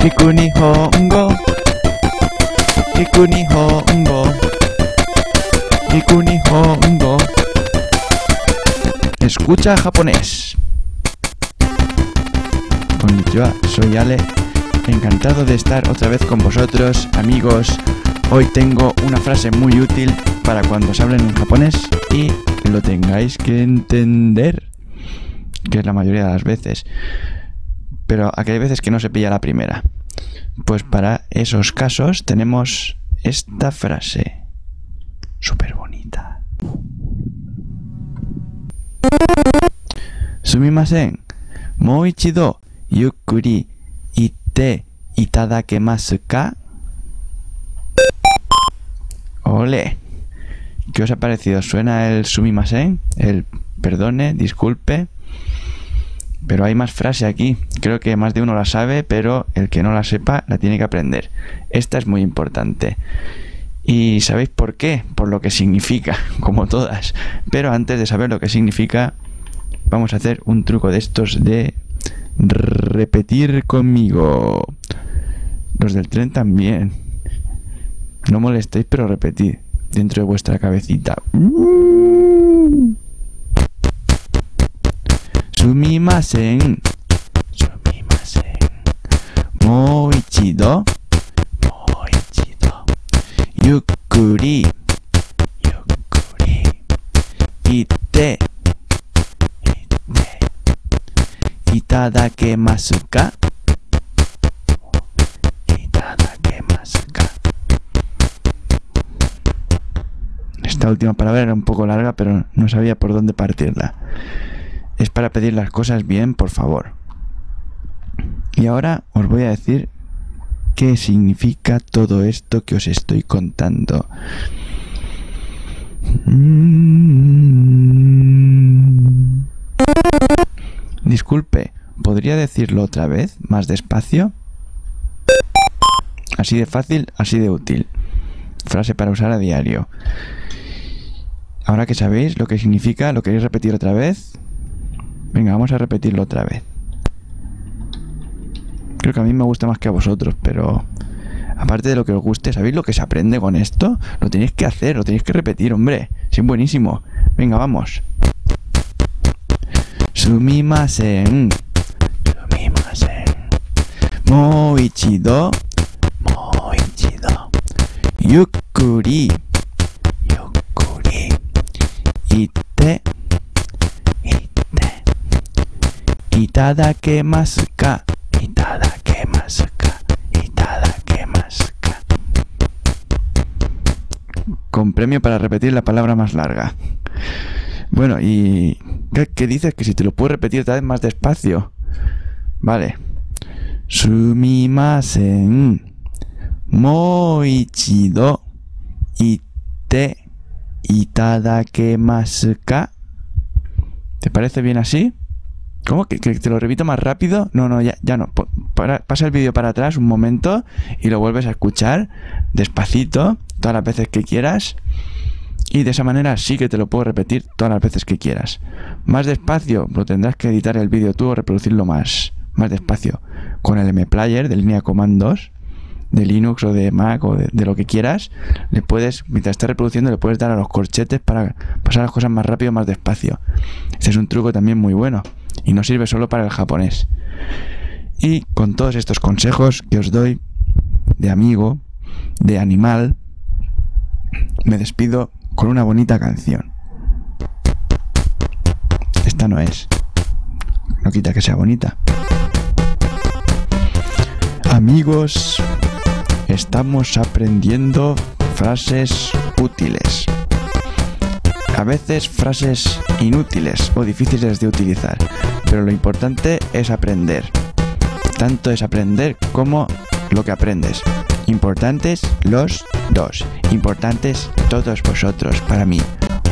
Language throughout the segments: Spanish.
Kiku Nihongo Kiku Nihongo Kiku Nihongo Escucha japonés. Soy Ale. Encantado de estar otra vez con vosotros, amigos. Hoy tengo una frase muy útil para cuando os hablen en japonés y lo tengáis que entender, que es la mayoría de las veces. Pero aquí hay veces que no se pilla la primera. Pues para esos casos tenemos esta frase. Súper bonita. Sumimasen. Moichido. Yukuri. Ite. Itadakemasu ka. Ole. ¿Qué os ha parecido? ¿Suena el sumimasen? El perdone, disculpe. Pero hay más frase aquí. Creo que más de uno la sabe, pero el que no la sepa la tiene que aprender. Esta es muy importante. ¿Y sabéis por qué? Por lo que significa, como todas. Pero antes de saber lo que significa, vamos a hacer un truco de estos de repetir conmigo. Los del tren también. No molestéis, pero repetid dentro de vuestra cabecita. Sumimasen. Sumimasen. Moichido. Moichido. Yukkuri. Yukkuri. Ite. Ite. Itadakemasu ka? Esta última palabra era un poco larga, pero no sabía por dónde partirla. Es para pedir las cosas bien, por favor. Y ahora os voy a decir qué significa todo esto que os estoy contando. Disculpe, ¿podría decirlo otra vez, más despacio? Así de fácil, así de útil. Frase para usar a diario. Ahora que sabéis lo que significa, ¿lo queréis repetir otra vez? Venga, vamos a repetirlo otra vez. Creo que a mí me gusta más que a vosotros, pero aparte de lo que os guste, ¿sabéis lo que se aprende con esto? Lo tenéis que hacer, lo tenéis que repetir, hombre. Es buenísimo. Venga, vamos. Sumimasen. Sumimasen. Moichido. Moichido. Yukkuri. Yukkuri. Itadakemasu ka? Itadakemasu ka? Itadakemasu ka? Con premio para repetir la palabra más larga. Bueno, y ¿qué, dices? Que si te lo puedo repetir otra vez más despacio. Vale. Sumimasen. Moichido. Ite. Itadakemasu ka? ¿Te parece bien así? ¿Cómo? ¿Que, te lo repito más rápido? No, no, ya, ya no. Pasa el vídeo para atrás un momento y lo vuelves a escuchar despacito, todas las veces que quieras. Y de esa manera sí que te lo puedo repetir todas las veces que quieras. Más despacio, lo tendrás que editar el vídeo tú o reproducirlo más, más despacio. Con el MPlayer de línea comandos, de Linux o de Mac o de, lo que quieras, le puedes, mientras estés reproduciendo, le puedes dar a los corchetes para pasar las cosas más rápido, más despacio. Este es un truco también muy bueno y no sirve solo para el japonés. Y con todos estos consejos que os doy de amigo, de animal, me despido con una bonita canción. Esta no es. No quita que sea bonita. Amigos, estamos aprendiendo frases útiles. A veces frases inútiles o difíciles de utilizar, pero lo importante es aprender. Tanto es aprender como lo que aprendes. Importantes los dos. Importantes todos vosotros para mí.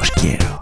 Os quiero.